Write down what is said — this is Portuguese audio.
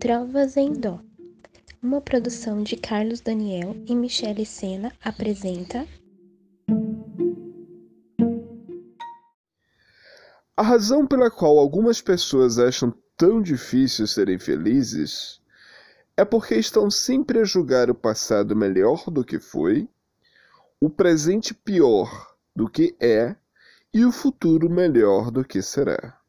Trovas em Dó. Uma produção de Carlos Daniel e Michele Sena apresenta. A razão pela qual algumas pessoas acham tão difícil serem felizes é porque estão sempre a julgar o passado melhor do que foi, o presente pior do que é e o futuro melhor do que será.